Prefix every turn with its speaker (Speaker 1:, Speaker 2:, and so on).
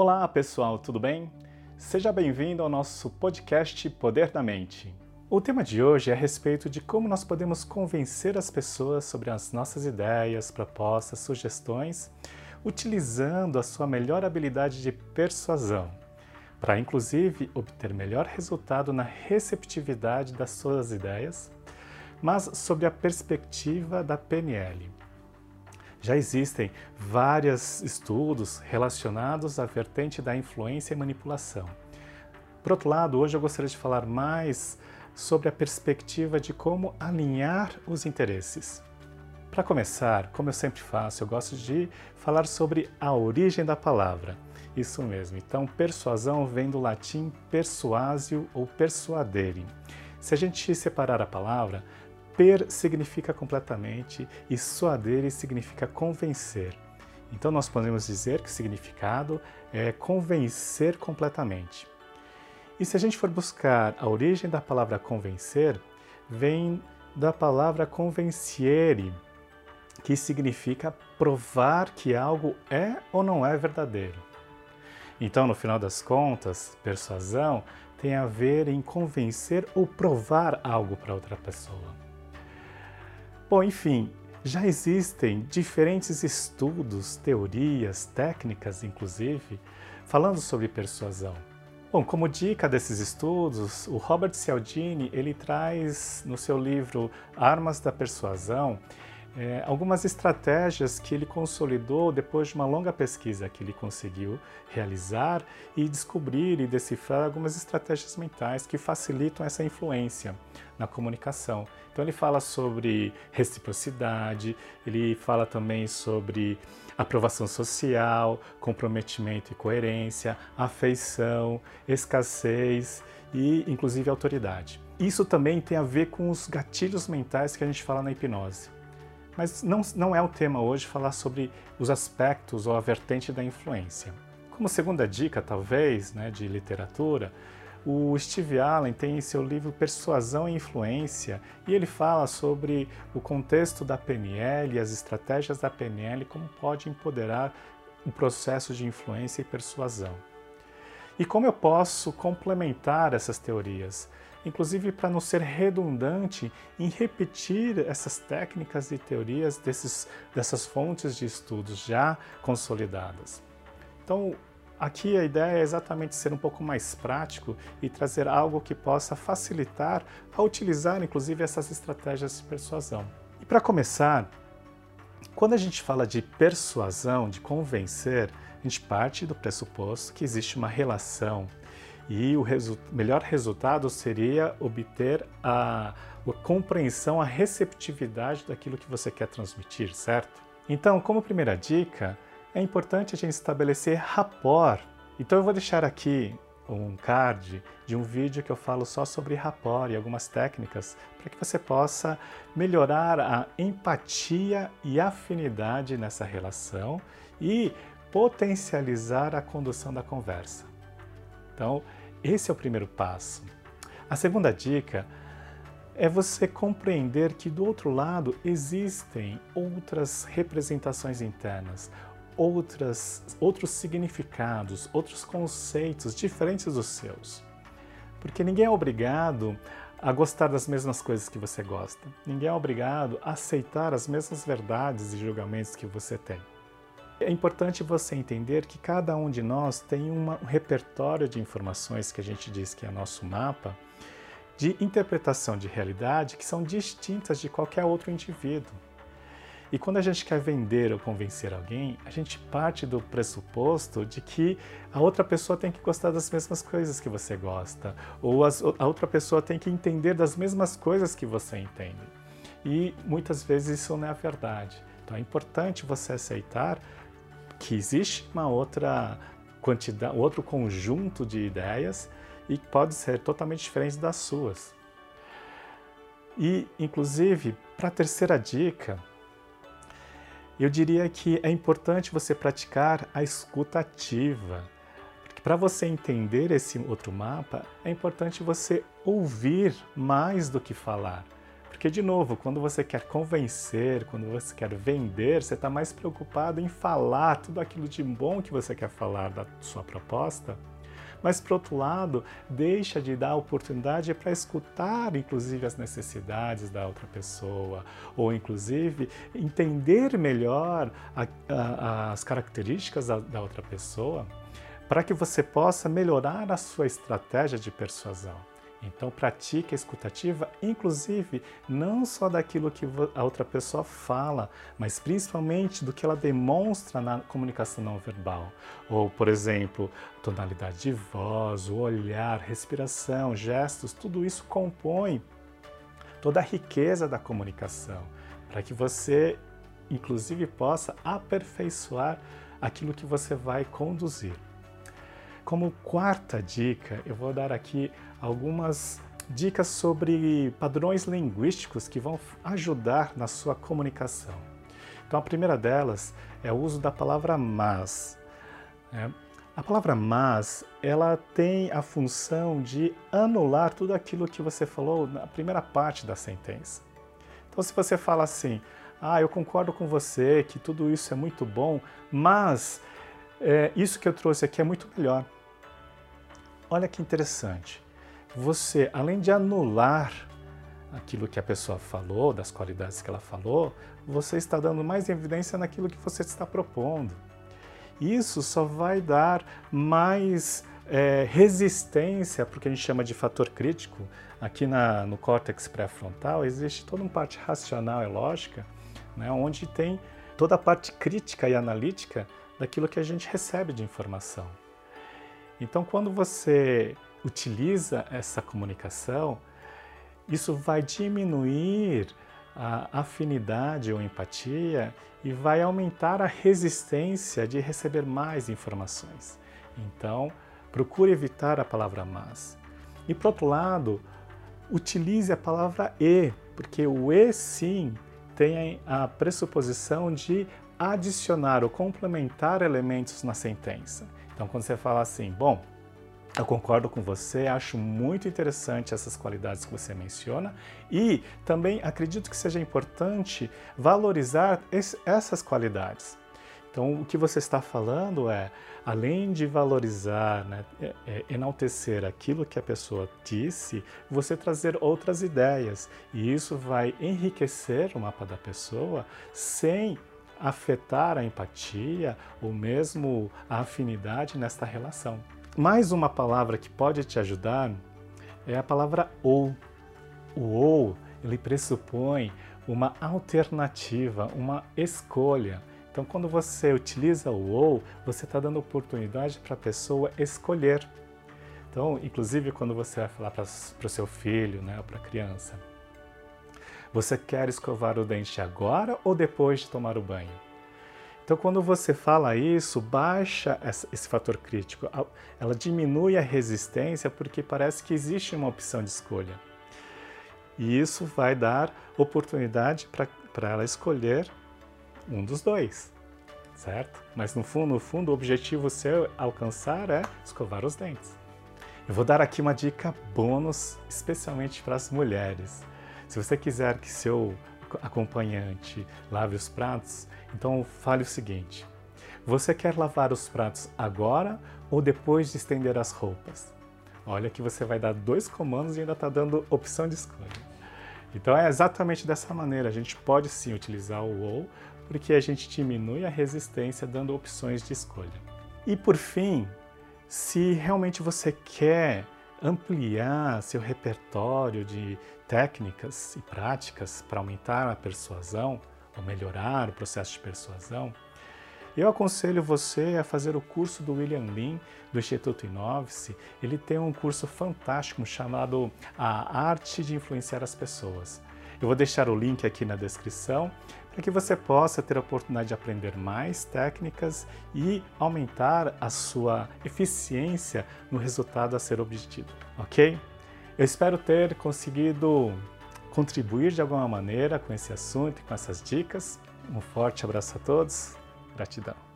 Speaker 1: Olá pessoal, tudo bem? Seja bem-vindo ao nosso podcast Poder da Mente. O tema de hoje é a respeito de como nós podemos convencer as pessoas sobre as nossas ideias, propostas, sugestões, utilizando a sua melhor habilidade de persuasão, para inclusive obter melhor resultado na receptividade das suas ideias, mas sobre a perspectiva da PNL. Já existem vários estudos relacionados à vertente da influência e manipulação. Por outro lado, hoje eu gostaria de falar mais sobre a perspectiva de como alinhar os interesses. Para começar, como eu sempre faço, eu gosto de falar sobre a origem da palavra. Isso mesmo. Então, persuasão vem do latim persuasio ou persuadere. Se a gente separar a palavra, Per significa completamente e suadere significa convencer. Então nós podemos dizer que significado é convencer completamente. E se a gente for buscar a origem da palavra convencer, vem da palavra convenciere, que significa provar que algo é ou não é verdadeiro. Então, no final das contas, persuasão tem a ver em convencer ou provar algo para outra pessoa. Bom, enfim, já existem diferentes estudos, teorias, técnicas, inclusive, falando sobre persuasão. Bom, como dica desses estudos, o Robert Cialdini ele traz no seu livro Armas da Persuasão é, algumas estratégias que ele consolidou depois de uma longa pesquisa que ele conseguiu realizar e descobrir e decifrar algumas estratégias mentais que facilitam essa influência na comunicação. Então ele fala sobre reciprocidade, ele fala também sobre aprovação social, comprometimento e coerência, afeição, escassez e inclusive autoridade. Isso também tem a ver com os gatilhos mentais que a gente fala na hipnose. Mas não, não é o tema hoje falar sobre os aspectos ou a vertente da influência. Como segunda dica, talvez, né, de literatura, o Steve Allen tem em seu livro Persuasão e Influência e ele fala sobre o contexto da PNL e as estratégias da PNL, como pode empoderar o processo de influência e persuasão. E como eu posso complementar essas teorias? Inclusive para não ser redundante em repetir essas técnicas e teorias desses, dessas fontes de estudos já consolidadas. Então, aqui a ideia é exatamente ser um pouco mais prático e trazer algo que possa facilitar a utilizar, inclusive, essas estratégias de persuasão. E para começar, quando a gente fala de persuasão, de convencer, a gente parte do pressuposto que existe uma relação e o resu melhor resultado seria obter a, a compreensão, a receptividade daquilo que você quer transmitir, certo? Então, como primeira dica, é importante a gente estabelecer rapport. Então, eu vou deixar aqui um card de um vídeo que eu falo só sobre rapport e algumas técnicas para que você possa melhorar a empatia e afinidade nessa relação e potencializar a condução da conversa. Então, esse é o primeiro passo. A segunda dica é você compreender que do outro lado existem outras representações internas, outras, outros significados, outros conceitos diferentes dos seus. Porque ninguém é obrigado a gostar das mesmas coisas que você gosta. Ninguém é obrigado a aceitar as mesmas verdades e julgamentos que você tem. É importante você entender que cada um de nós tem uma, um repertório de informações que a gente diz que é nosso mapa de interpretação de realidade que são distintas de qualquer outro indivíduo. E quando a gente quer vender ou convencer alguém, a gente parte do pressuposto de que a outra pessoa tem que gostar das mesmas coisas que você gosta, ou as, a outra pessoa tem que entender das mesmas coisas que você entende. E muitas vezes isso não é a verdade. Então é importante você aceitar que existe uma outra quantidade, outro conjunto de ideias e pode ser totalmente diferente das suas. E, inclusive, para a terceira dica, eu diria que é importante você praticar a escuta ativa. Porque para você entender esse outro mapa, é importante você ouvir mais do que falar. Porque, de novo, quando você quer convencer, quando você quer vender, você está mais preocupado em falar tudo aquilo de bom que você quer falar da sua proposta. Mas, por outro lado, deixa de dar oportunidade para escutar, inclusive, as necessidades da outra pessoa, ou, inclusive, entender melhor a, a, as características da, da outra pessoa, para que você possa melhorar a sua estratégia de persuasão. Então pratique a escutativa, inclusive não só daquilo que a outra pessoa fala, mas principalmente do que ela demonstra na comunicação não verbal. Ou, por exemplo, tonalidade de voz, o olhar, respiração, gestos, tudo isso compõe toda a riqueza da comunicação, para que você inclusive possa aperfeiçoar aquilo que você vai conduzir. Como quarta dica, eu vou dar aqui algumas dicas sobre padrões linguísticos que vão ajudar na sua comunicação. Então, a primeira delas é o uso da palavra mas. Né? A palavra mas, ela tem a função de anular tudo aquilo que você falou na primeira parte da sentença. Então, se você fala assim, ah, eu concordo com você que tudo isso é muito bom, mas é, isso que eu trouxe aqui é muito melhor. Olha que interessante. Você, além de anular aquilo que a pessoa falou, das qualidades que ela falou, você está dando mais evidência naquilo que você está propondo. Isso só vai dar mais é, resistência para o que a gente chama de fator crítico. Aqui na, no córtex pré-frontal existe toda uma parte racional e lógica, né, onde tem toda a parte crítica e analítica daquilo que a gente recebe de informação. Então, quando você utiliza essa comunicação, isso vai diminuir a afinidade ou empatia e vai aumentar a resistência de receber mais informações. Então, procure evitar a palavra mas. E por outro lado, utilize a palavra e, porque o e sim tem a pressuposição de adicionar ou complementar elementos na sentença. Então, quando você fala assim, bom, eu concordo com você, acho muito interessante essas qualidades que você menciona e também acredito que seja importante valorizar esse, essas qualidades. Então, o que você está falando é, além de valorizar, né, é, é, enaltecer aquilo que a pessoa disse, você trazer outras ideias. E isso vai enriquecer o mapa da pessoa sem afetar a empatia ou mesmo a afinidade nesta relação. Mais uma palavra que pode te ajudar é a palavra ou. O ou, ele pressupõe uma alternativa, uma escolha. Então, quando você utiliza o ou, você está dando oportunidade para a pessoa escolher. Então, inclusive, quando você vai falar para o seu filho, né, para a criança, você quer escovar o dente agora ou depois de tomar o banho? Então, quando você fala isso, baixa esse fator crítico, ela diminui a resistência porque parece que existe uma opção de escolha. E isso vai dar oportunidade para ela escolher um dos dois, certo? Mas no fundo, no fundo, o objetivo seu alcançar é escovar os dentes. Eu vou dar aqui uma dica bônus, especialmente para as mulheres. Se você quiser que seu acompanhante lave os pratos, então fale o seguinte: você quer lavar os pratos agora ou depois de estender as roupas? Olha que você vai dar dois comandos e ainda está dando opção de escolha. Então é exatamente dessa maneira. A gente pode sim utilizar o ou, porque a gente diminui a resistência dando opções de escolha. E por fim, se realmente você quer ampliar seu repertório de técnicas e práticas para aumentar a persuasão ou melhorar o processo de persuasão, eu aconselho você a fazer o curso do William Lin, do Instituto Inovice. Ele tem um curso fantástico chamado A Arte de Influenciar as Pessoas. Eu vou deixar o link aqui na descrição para que você possa ter a oportunidade de aprender mais técnicas e aumentar a sua eficiência no resultado a ser obtido, ok? Eu espero ter conseguido contribuir de alguma maneira com esse assunto e com essas dicas. Um forte abraço a todos, gratidão.